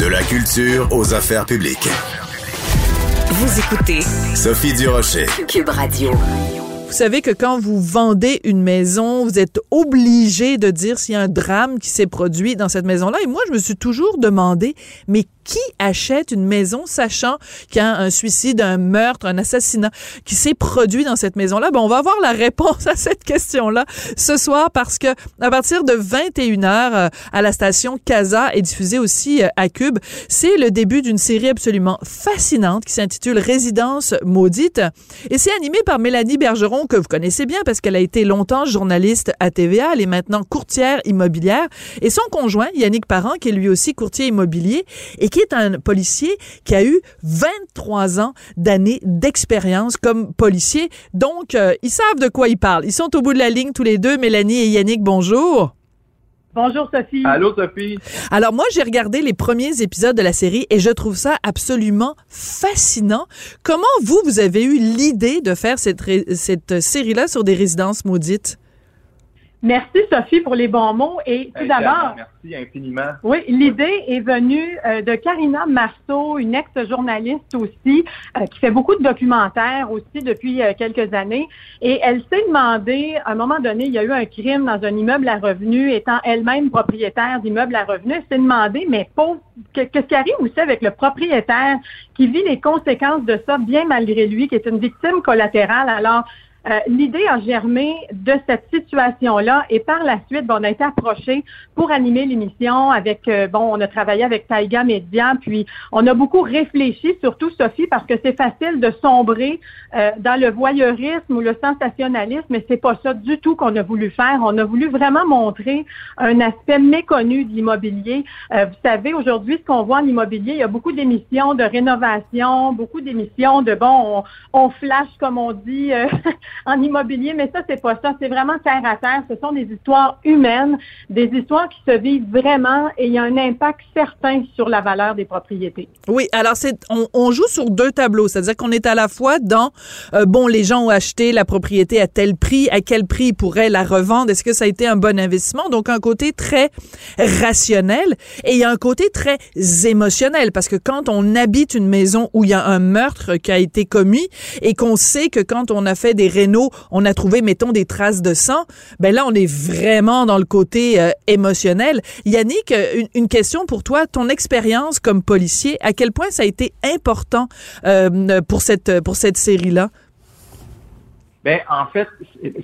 De la culture aux affaires publiques. Vous écoutez Sophie Durocher. Cube Radio. Vous savez que quand vous vendez une maison, vous êtes obligé de dire s'il y a un drame qui s'est produit dans cette maison-là. Et moi, je me suis toujours demandé, mais qui achète une maison sachant qu'il y a un suicide, un meurtre, un assassinat qui s'est produit dans cette maison-là? Ben, on va avoir la réponse à cette question-là ce soir parce que à partir de 21h euh, à la station Casa et diffusée aussi euh, à Cube, c'est le début d'une série absolument fascinante qui s'intitule Résidence maudite et c'est animé par Mélanie Bergeron que vous connaissez bien parce qu'elle a été longtemps journaliste à TVA, elle est maintenant courtière immobilière et son conjoint Yannick Parent qui est lui aussi courtier immobilier et qui est un policier qui a eu 23 ans d'années d'expérience comme policier. Donc, euh, ils savent de quoi ils parlent. Ils sont au bout de la ligne tous les deux. Mélanie et Yannick, bonjour. Bonjour Sophie. Allô Sophie. Alors moi j'ai regardé les premiers épisodes de la série et je trouve ça absolument fascinant. Comment vous vous avez eu l'idée de faire cette, cette série là sur des résidences maudites? Merci Sophie pour les bons mots. Et tout d'abord, merci infiniment. Oui, l'idée est venue euh, de Karina Marceau, une ex-journaliste aussi, euh, qui fait beaucoup de documentaires aussi depuis euh, quelques années. Et elle s'est demandé, à un moment donné, il y a eu un crime dans un immeuble à revenus, étant elle-même propriétaire d'immeuble à revenus, elle s'est demandé, mais qu'est-ce qui arrive aussi avec le propriétaire qui vit les conséquences de ça bien malgré lui, qui est une victime collatérale? Alors, euh, l'idée a germé de cette situation-là et par la suite, on a été approché pour animer l'émission avec, euh, bon, on a travaillé avec Taïga Média, puis on a beaucoup réfléchi, surtout Sophie, parce que c'est facile de sombrer euh, dans le voyeurisme ou le sensationnalisme, mais c'est pas ça du tout qu'on a voulu faire. On a voulu vraiment montrer un aspect méconnu de l'immobilier. vous savez, aujourd'hui, ce qu'on voit en immobilier, il y a beaucoup d'émissions de rénovation, beaucoup d'émissions de, bon, on, on flash, comme on dit, en immobilier, mais ça, c'est pas ça. C'est vraiment terre à terre. Ce sont des histoires humaines, des histoires qui se vivent vraiment et il y a un impact certain sur la valeur des propriétés. Oui, alors c'est on, joue sur deux tableaux, c'est-à-dire qu'on est à la fois dans euh, bon, les gens ont acheté la propriété à tel prix, à quel prix ils pourraient la revendre, est-ce que ça a été un bon investissement? Donc un côté très rationnel et il y a un côté très émotionnel parce que quand on habite une maison où il y a un meurtre qui a été commis et qu'on sait que quand on a fait des on a trouvé, mettons, des traces de sang, ben là, on est vraiment dans le côté euh, émotionnel. Yannick, euh, une, question pour toi. Ton expérience comme policier, à quel point ça a été important euh, pour cette, pour cette série-là? Ben, en fait,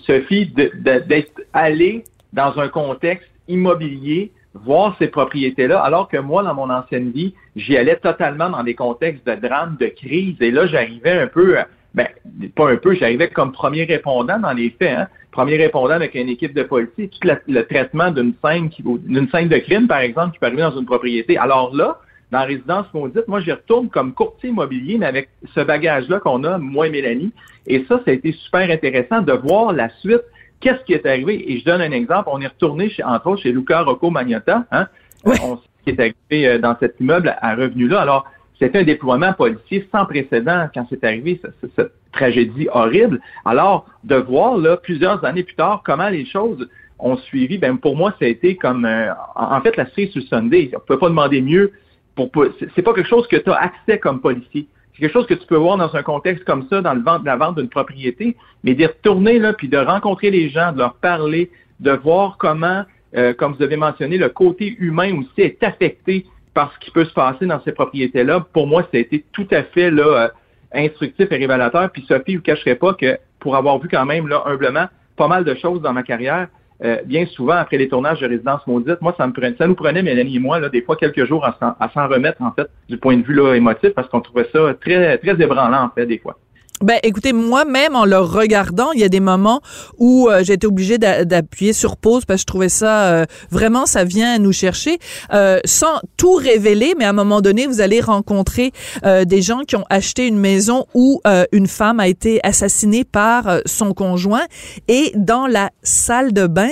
Sophie, d'être allé dans un contexte immobilier, voir ces propriétés-là, alors que moi, dans mon ancienne vie, j'y allais totalement dans des contextes de drame, de crise, et là, j'arrivais un peu ben, pas un peu, j'arrivais comme premier répondant dans les faits, hein. premier répondant avec une équipe de policiers, tout le traitement d'une scène qui, d'une scène de crime, par exemple, qui peut arriver dans une propriété. Alors là, dans la résidence maudite, moi, j'y retourne comme courtier immobilier, mais avec ce bagage-là qu'on a, moi et Mélanie. Et ça, ça a été super intéressant de voir la suite. Qu'est-ce qui est arrivé? Et je donne un exemple. On est retourné, chez, entre autres, chez Luca Rocco Magnotta, hein? Oui. On, qui est arrivé euh, dans cet immeuble à revenu-là. Alors, c'était un déploiement policier sans précédent quand c'est arrivé, cette, tragédie horrible. Alors, de voir là, plusieurs années plus tard comment les choses ont suivi, ben pour moi, ça a été comme euh, en fait la série sur Sunday. On ne peut pas demander mieux. Pour, c'est pas quelque chose que tu as accès comme policier. C'est quelque chose que tu peux voir dans un contexte comme ça, dans le vente, la vente d'une propriété, mais d'y retourner là, puis de rencontrer les gens, de leur parler, de voir comment, euh, comme vous avez mentionné, le côté humain aussi est affecté par ce qui peut se passer dans ces propriétés-là, pour moi, ça a été tout à fait là, euh, instructif et révélateur. Puis Sophie, je ne cacherai pas que pour avoir vu quand même là, humblement pas mal de choses dans ma carrière, euh, bien souvent après les tournages de Résidence Maudite, moi, ça me prenait, ça nous prenait, Mélanie et moi, là, des fois quelques jours à s'en remettre, en fait, du point de vue là, émotif, parce qu'on trouvait ça très, très ébranlant, en fait, des fois. Ben, écoutez, moi-même, en le regardant, il y a des moments où euh, j'étais obligée d'appuyer sur pause parce que je trouvais ça euh, vraiment, ça vient nous chercher, euh, sans tout révéler. Mais à un moment donné, vous allez rencontrer des gens qui ont acheté une maison où une femme a été assassinée par son conjoint et dans la salle de bain,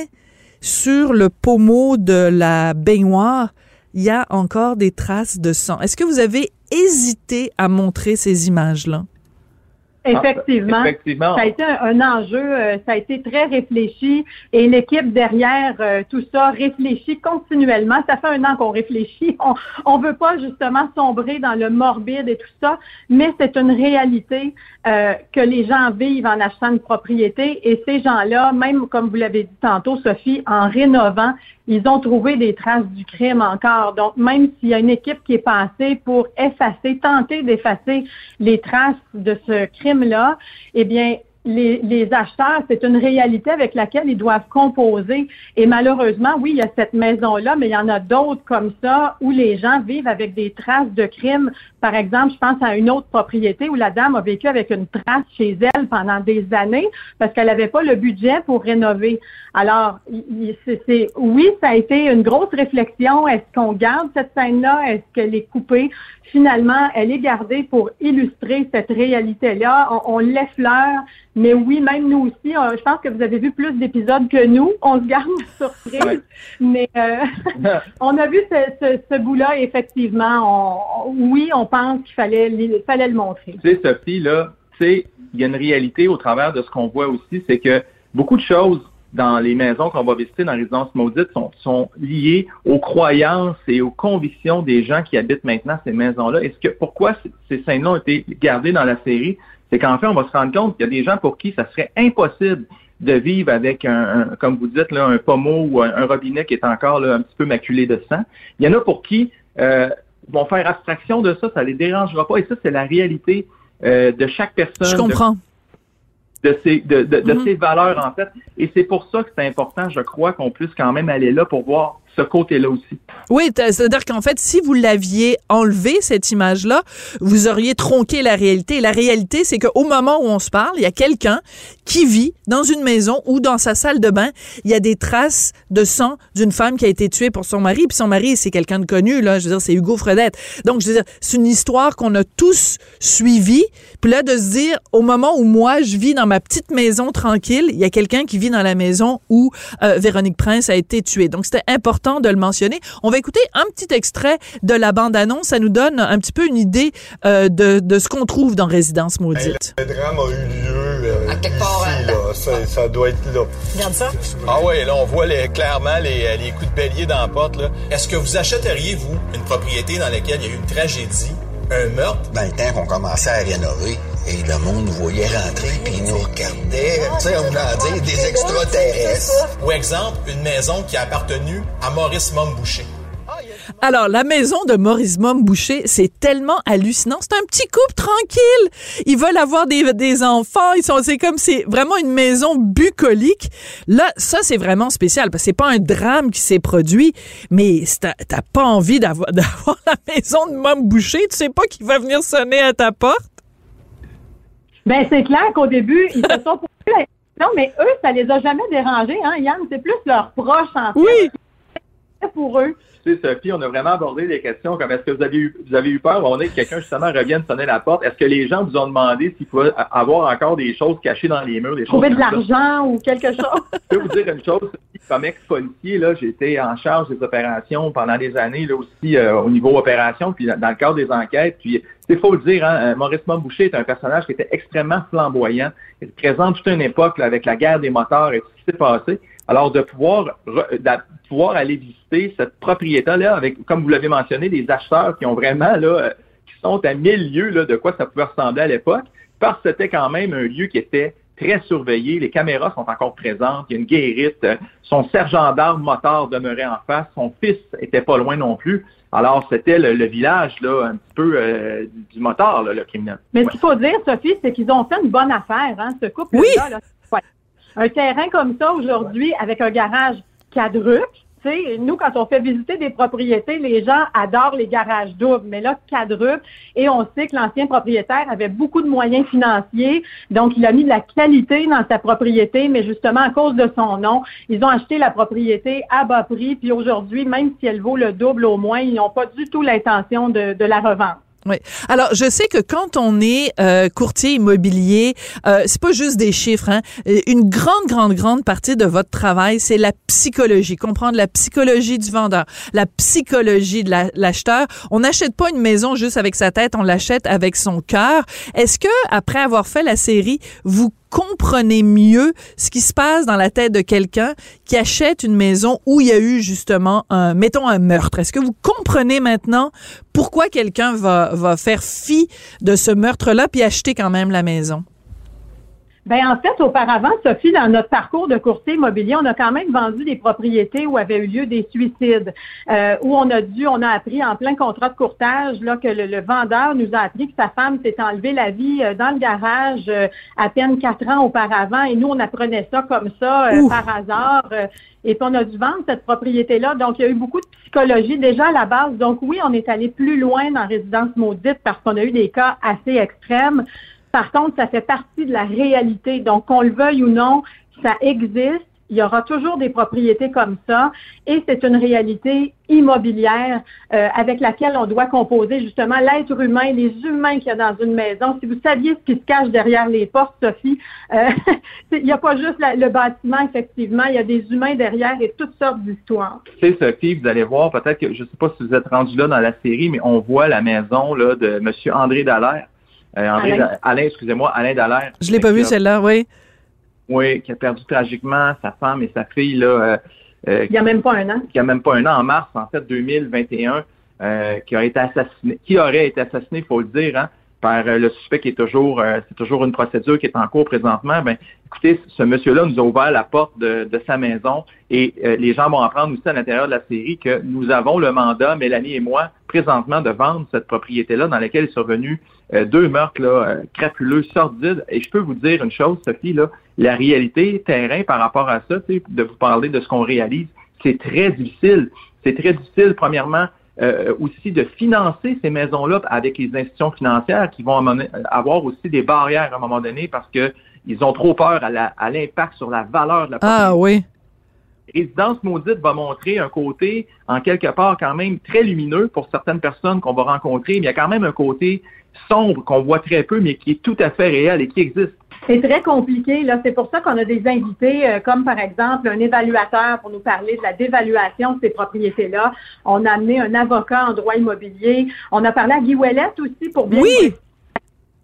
sur le pommeau de la baignoire, il y a encore des traces de sang. Est-ce que vous avez hésité à montrer ces images-là? Effectivement. Effectivement. Ça a été un, un enjeu, euh, ça a été très réfléchi et l'équipe derrière euh, tout ça réfléchit continuellement. Ça fait un an qu'on réfléchit. On on veut pas justement sombrer dans le morbide et tout ça, mais c'est une réalité euh, que les gens vivent en achetant une propriété et ces gens-là, même comme vous l'avez dit tantôt, Sophie, en rénovant, ils ont trouvé des traces du crime encore. Donc, même s'il y a une équipe qui est passée pour effacer, tenter d'effacer les traces de ce crime-là, eh bien, les, acheteurs, c'est une réalité avec laquelle ils doivent composer. Et malheureusement, oui, il y a cette maison-là, mais il y en a d'autres comme ça où les gens vivent avec des traces de crime. Par exemple, je pense à une autre propriété où la dame a vécu avec une trace chez elle pendant des années parce qu'elle n'avait pas le budget pour rénover. Alors, c'est, oui, ça a été une grosse réflexion. Est-ce qu'on garde cette scène-là? Est-ce qu'elle est coupée? Finalement, elle est gardée pour illustrer cette réalité-là. On, on l'effleure, mais oui, même nous aussi, euh, je pense que vous avez vu plus d'épisodes que nous. On se garde surprise, Ouais. mais euh, on a vu ce, ce, ce bout-là, effectivement. On- oui, on qu'il fallait, le montrer. Tu sais, Sophie, là, tu sais, il y a une réalité au travers de ce qu'on voit aussi, c'est que beaucoup de choses dans les maisons qu'on va visiter dans les résidences maudites sont, liées aux croyances et aux convictions des gens qui habitent maintenant ces maisons-là. Est-ce que pourquoi ces scènes-là ont été gardées dans la série? C'est qu'en fait, on va se rendre compte qu'il y a des gens pour qui ça serait impossible de vivre avec un, un- comme vous dites, là, un pommeau ou un, un robinet qui est encore là, un petit peu maculé de sang. Il y en a pour qui euh, vont faire abstraction de ça, ça les dérangera pas. Et ça, c'est la réalité euh, de chaque personne. Je comprends. de ses, de, de, de Mhm. ses valeurs, en fait. Et c'est pour ça que c'est important, je crois, qu'on puisse quand même aller là pour voir ce côté-là aussi. Oui, c'est-à-dire qu'en fait, si vous l'aviez enlevé, cette image-là, vous auriez tronqué la réalité. La réalité, c'est qu'au moment où on se parle, il y a quelqu'un qui vit dans une maison ou dans sa salle de bain, il y a des traces de sang d'une femme qui a été tuée pour son mari. Puis son mari, c'est quelqu'un de connu, là. Je veux dire, c'est Hugo Fredette. Donc, je veux dire, c'est une histoire qu'on a tous suivie. Puis là, de se dire, au moment où moi, je vis dans ma petite maison tranquille, il y a quelqu'un qui vit dans la maison où euh, Véronique Prince a été tuée. Donc, c'était important de le mentionner. On va écouter un petit extrait de la bande-annonce. Ça nous donne un petit peu une idée euh, de, de ce qu'on trouve dans Résidence Maudite. Le drame a eu lieu euh, À quelque part, ici, hein. là. Ça, ça doit être là. Regarde ça. Ah ouais, là, on voit les- clairement les, les coups de bélier dans la porte. Là. Est-ce que vous achèteriez, vous, une propriété dans laquelle il y a eu une tragédie, un meurtre? Dans le temps qu'on commençait à rénover, et le monde nous voyait rentrer, puis il nous regardait, tu sais, on voulait dire des extraterrestres. Ou exemple, une maison qui a appartenu à Maurice Momboucher. Alors, la maison de Maurice Mom Boucher, c'est tellement hallucinant. C'est un petit couple tranquille. Ils veulent avoir des, des enfants. Ils sont, c'est comme, c'est vraiment une maison bucolique. Là, ça, c'est vraiment spécial parce que c'est pas un drame qui s'est produit, mais t'as pas envie d'avoir, d'avoir la maison de Mom Boucher. Tu sais pas qui va venir sonner à ta porte. Ben c'est clair qu'au début, ils se sont posé la question, mais eux, ça les a jamais dérangés, hein, Yann? C'est plus leurs proches, en fait. Oui. C'est pour eux. Tu sais, Sophie, on a vraiment abordé des questions comme est-ce que vous avez eu, vous avez eu peur, on est que quelqu'un justement revienne sonner la porte. Est-ce que les gens vous ont demandé s'il pouvait avoir encore des choses cachées dans les murs, des choses Trouver de comme ça? l'argent ou quelque chose. Je peux vous dire une chose, Sophie, comme ex-policier, là, j'étais en charge des opérations pendant des années, là aussi euh, au niveau opération, puis dans, dans le cadre des enquêtes. Puis c'est faut le dire, hein, euh, Maurice Montboucher est un personnage qui était extrêmement flamboyant. Il représente toute une époque là, avec la guerre des moteurs et tout ce qui s'est passé. Alors de pouvoir aller visiter cette propriété-là avec, comme vous l'avez mentionné, des acheteurs qui ont vraiment là, euh, qui sont à mille lieues là, de quoi ça pouvait ressembler à l'époque, parce que c'était quand même un lieu qui était très surveillé. Les caméras sont encore présentes. Il y a une guérite. Euh, Son sergent d'armes motard demeurait en face. Son fils était pas loin non plus. Alors, c'était le, le village, là, un petit peu euh, du motard, là, le criminel. Mais Ouais. ce qu'il faut dire, Sophie, c'est qu'ils ont fait une bonne affaire, hein, ce couple-là. Oui. là. Ouais. Un terrain comme ça aujourd'hui, avec un garage quadruple, nous, quand on fait visiter des propriétés, les gens adorent les garages doubles, mais là, quadruple. Et on sait que l'ancien propriétaire avait beaucoup de moyens financiers, donc il a mis de la qualité dans sa propriété, mais justement, à cause de son nom, ils ont acheté la propriété à bas prix, puis aujourd'hui, même si elle vaut le double au moins, ils n'ont pas du tout l'intention de la revendre. Oui. Alors, je sais que quand on est euh, courtier immobilier, euh, c'est pas juste des chiffres. Hein. Une grande, grande, grande partie de votre travail, c'est la psychologie. Comprendre la psychologie du vendeur, la psychologie de l'acheteur. on n'achète pas une maison juste avec sa tête, on l'achète avec son cœur. Est-ce que après avoir fait la série, vous comprenez mieux ce qui se passe dans la tête de quelqu'un qui achète une maison où il y a eu justement un, mettons un meurtre. Est-ce que vous comprenez maintenant pourquoi quelqu'un va, va faire fi de ce meurtre-là puis acheter quand même la maison? Ben en fait, auparavant, Sophie, dans notre parcours de courtier immobilier, on a quand même vendu des propriétés où avaient eu lieu des suicides, euh, où on a dû, on a appris en plein contrat de courtage là que le, vendeur nous a appris que sa femme s'est enlevé la vie euh, dans le garage euh, à peine quatre ans auparavant, et nous on apprenait ça comme ça par hasard. et puis on a dû vendre cette propriété-là. Donc, il y a eu beaucoup de psychologie déjà à la base. Donc oui, on est allé plus loin dans résidence maudite parce qu'on a eu des cas assez extrêmes. Par contre, ça fait partie de la réalité. Donc, qu'on le veuille ou non, ça existe. Il y aura toujours des propriétés comme ça et c'est une réalité immobilière euh, avec laquelle on doit composer justement l'être humain, les humains qu'il y a dans une maison. Si vous saviez ce qui se cache derrière les portes, Sophie, euh, il n'y a pas juste le bâtiment, effectivement, il y a des humains derrière et toutes sortes d'histoires. Tu sais, Sophie, vous allez voir, peut-être que, je ne sais pas si vous êtes rendu là dans la série, mais on voit la maison là, de M. André Dallaire euh, Alain, excusez-moi, Alain Dallaire. Je l'ai pas vu celle-là, oui. Oui, qui a perdu tragiquement sa femme et sa fille là. Euh, euh, il n'y a même pas un an. Il n'y a même pas un an, en mars, en fait, 2021, qui a été assassiné, qui aurait été assassiné, il faut le dire, hein, par le suspect qui est toujours, c'est toujours une procédure qui est en cours présentement. Ben, écoutez, ce monsieur-là nous a ouvert la porte de, sa maison et les gens vont apprendre aussi à l'intérieur de la série que nous avons le mandat, Mélanie et moi, présentement, de vendre cette propriété-là dans laquelle est survenu euh, deux meurtres là, euh, crapuleux, sordides. Et je peux vous dire une chose, Sophie, là, la réalité terrain par rapport à ça, de vous parler de ce qu'on réalise, c'est très difficile. C'est très difficile, premièrement, euh, aussi de financer ces maisons-là avec les institutions financières qui vont avoir aussi des barrières à un moment donné parce qu'ils ont trop peur à l'impact sur la valeur de la propriété. Ah oui. Résidence maudite va montrer un côté, en quelque part, quand même très lumineux pour certaines personnes qu'on va rencontrer, mais il y a quand même un côté sombre qu'on voit très peu, mais qui est tout à fait réel et qui existe. C'est très compliqué. Là, c'est pour ça qu'on a des invités, euh, comme par exemple un évaluateur pour nous parler de la dévaluation de ces propriétés-là. On a amené un avocat en droit immobilier. On a parlé à Guy Ouellette aussi pour bien oui.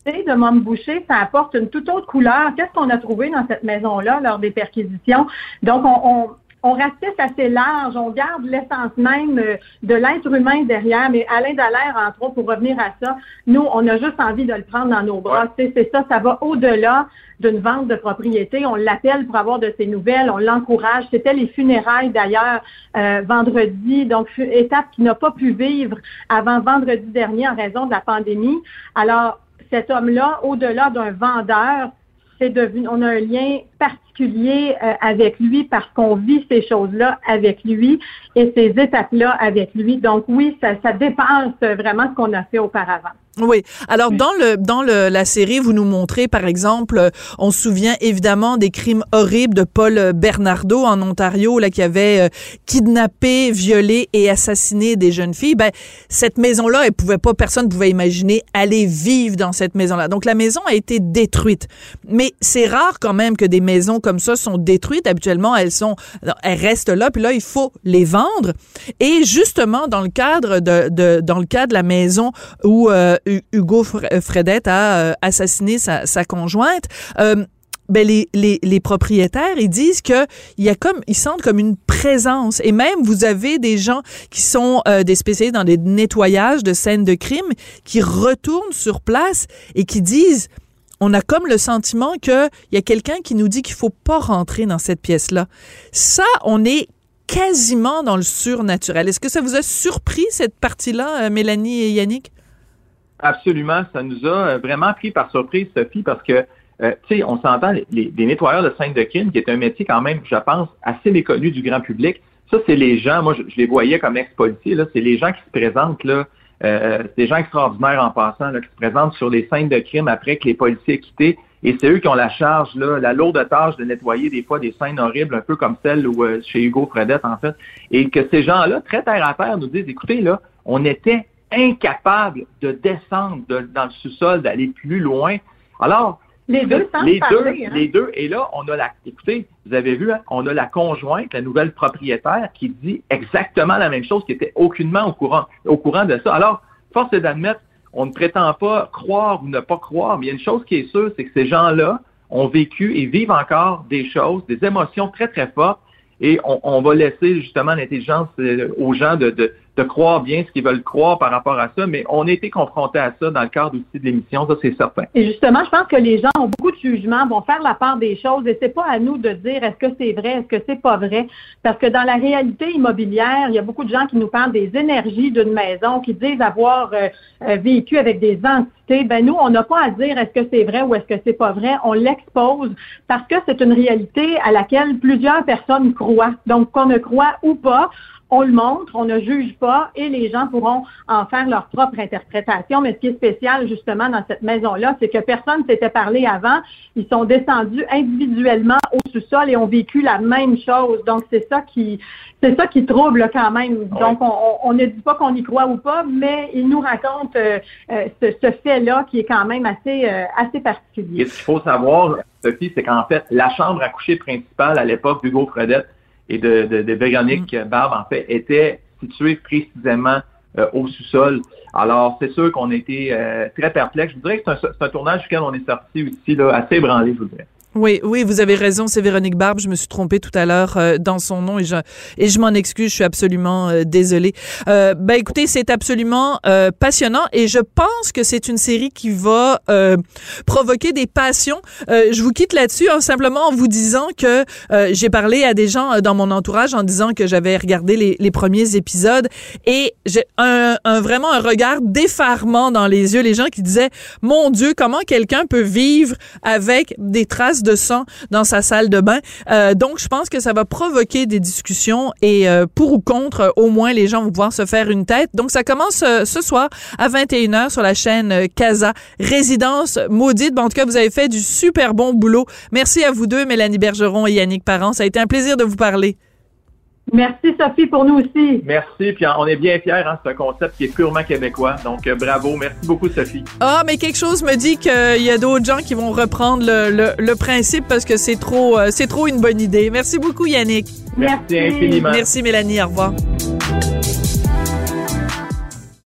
de Mom Boucher, ça apporte une toute autre couleur. Qu'est-ce qu'on a trouvé dans cette maison-là lors des perquisitions? Donc, on, on ratisse assez large, on garde l'essence même euh, de l'être humain derrière, mais Alain Dallaire, entre autres, pour revenir à ça, nous, on a juste envie de le prendre dans nos bras. C'est ça, ça va au-delà d'une vente de propriété. On l'appelle pour avoir de ses nouvelles, on l'encourage. C'était les funérailles d'ailleurs euh, vendredi, donc étape qui n'a pas pu vivre avant vendredi dernier en raison de la pandémie. Alors, cet homme-là, au-delà d'un vendeur, c'est devenu, on a un lien particulier euh, avec lui parce qu'on vit ces choses-là avec lui et ces étapes-là avec lui. Donc oui, ça, ça dépasse vraiment ce qu'on a fait auparavant. Oui. Alors dans le dans le, la série, vous nous montrez par exemple, euh, on se souvient évidemment des crimes horribles de Paul Bernardo en Ontario là qui avait euh, kidnappé, violé et assassiné des jeunes filles. Ben cette maison-là, elle pouvait pas personne pouvait imaginer aller vivre dans cette maison-là. Donc la maison a été détruite. Mais c'est rare quand même que des maisons comme ça sont détruites. Habituellement, elles sont elles restent là puis là il faut les vendre. Et justement dans le cadre de, dans le cas de la maison où euh, Hugo euh, Fredette a euh, assassiné sa, conjointe. Ben les, propriétaires, ils disent que il y a comme, ils sentent comme une présence. Et même, vous avez des gens qui sont des spécialistes dans les nettoyages de scènes de crime, qui retournent sur place et qui disent, on a comme le sentiment que il y a quelqu'un qui nous dit qu'il faut pas rentrer dans cette pièce-là. Ça, on est quasiment dans le surnaturel. Est-ce que ça vous a surpris cette partie-là, Mélanie et Yannick? Absolument, ça nous a euh, vraiment pris par surprise, Sophie, parce que, euh, tu sais, on s'entend, les, nettoyeurs de scènes de crime, qui est un métier quand même, je pense, assez méconnu du grand public. Ça, c'est les gens, moi, je, les voyais comme ex-policiers, c'est les gens qui se présentent, là, euh, c'est des gens extraordinaires en passant, là, qui se présentent sur les scènes de crime après que les policiers aient quitté. Et c'est eux qui ont la charge, là, la lourde tâche de nettoyer des fois des scènes horribles, un peu comme celle où, chez Hugo Fredette, en fait. Et que ces gens-là, très terre à terre, nous disent, écoutez, là, on était incapables de descendre de- dans le sous-sol, d'aller plus loin. Alors, Les deux les deux, hein. les deux, et là, on a la, écoutez, vous avez vu, hein, on a la conjointe, la nouvelle propriétaire, qui dit exactement la même chose, qui était aucunement au courant, au courant de ça. Alors, force est d'admettre, on ne prétend pas croire ou ne pas croire, mais il y a une chose qui est sûre, c'est que ces gens-là ont vécu et vivent encore des choses, des émotions très, très fortes, et on, on va laisser justement l'intelligence euh, aux gens de, de, de croire bien ce qu'ils veulent croire par rapport à ça, mais on a été confrontés à ça dans le cadre aussi de l'émission, ça c'est certain. Et justement, je pense que les gens ont beaucoup de jugements, vont faire la part des choses et c'est pas à nous de dire est-ce que c'est vrai, est-ce que c'est pas vrai. Parce que dans la réalité immobilière, il y a beaucoup de gens qui nous parlent des énergies d'une maison, qui disent avoir euh, euh, vécu avec des entités. Ben nous, on n'a pas à dire est-ce que c'est vrai ou est-ce que c'est pas vrai. On l'expose parce que c'est une réalité à laquelle plusieurs personnes croient. Donc, qu'on ne croit ou pas, on le montre, on ne juge pas et les gens pourront en faire leur propre interprétation. Mais ce qui est spécial justement dans cette maison-là, c'est que personne s'était parlé avant. Ils sont descendus individuellement au sous-sol et ont vécu la même chose. Donc c'est ça qui, c'est ça qui trouble quand même. Donc on, ne dit pas qu'on y croit ou pas, mais ils nous racontent euh, euh, ce, ce fait-là qui est quand même assez, euh, assez Et particulier. ce qu'il faut savoir, Sophie, c'est qu'en fait, la chambre à coucher principale à l'époque d'Hugo Fredette et de, de, de Véronique Barbe, en fait, était située précisément euh, au sous-sol. Alors, c'est sûr qu'on a été euh, très perplexes. Je vous dirais que c'est un, c'est un tournage duquel on est sorti aussi là, assez ébranlé, je vous dirais. Oui, oui, vous avez raison, c'est Véronique Barbe. Je me suis trompée tout à l'heure euh, dans son nom et je et je m'en excuse. Je suis absolument euh, désolée. Euh, ben écoutez, c'est absolument euh, passionnant et je pense que c'est une série qui va euh, provoquer des passions. Euh, je vous quitte là-dessus hein, simplement en vous disant que j'ai parlé à des gens dans mon entourage en disant que j'avais regardé les, les premiers épisodes et j'ai un, un vraiment un regard d'effarement dans les yeux. Les gens qui disaient mon Dieu, comment quelqu'un peut vivre avec des traces de sang dans sa salle de bain. Euh, donc, je pense que ça va provoquer des discussions et euh, pour ou contre, euh, au moins, les gens vont pouvoir se faire une tête. Donc, ça commence ce soir à 21h sur la chaîne Casa. Résidence maudite. Bon, en tout cas, vous avez fait du super bon boulot. Merci à vous deux, Mélanie Bergeron et Yannick Parent. Ça a été un plaisir de vous parler. Merci Sophie pour nous aussi. Merci, puis on est bien fiers, hein, c'est un concept qui est purement québécois. Donc, euh, bravo, merci beaucoup, Sophie. Ah, mais quelque chose me dit qu'il y a d'autres gens qui vont reprendre le, le, le principe parce que c'est trop, euh, c'est trop une bonne idée. Merci beaucoup, Yannick. Merci infiniment. Merci, Mélanie. Au revoir.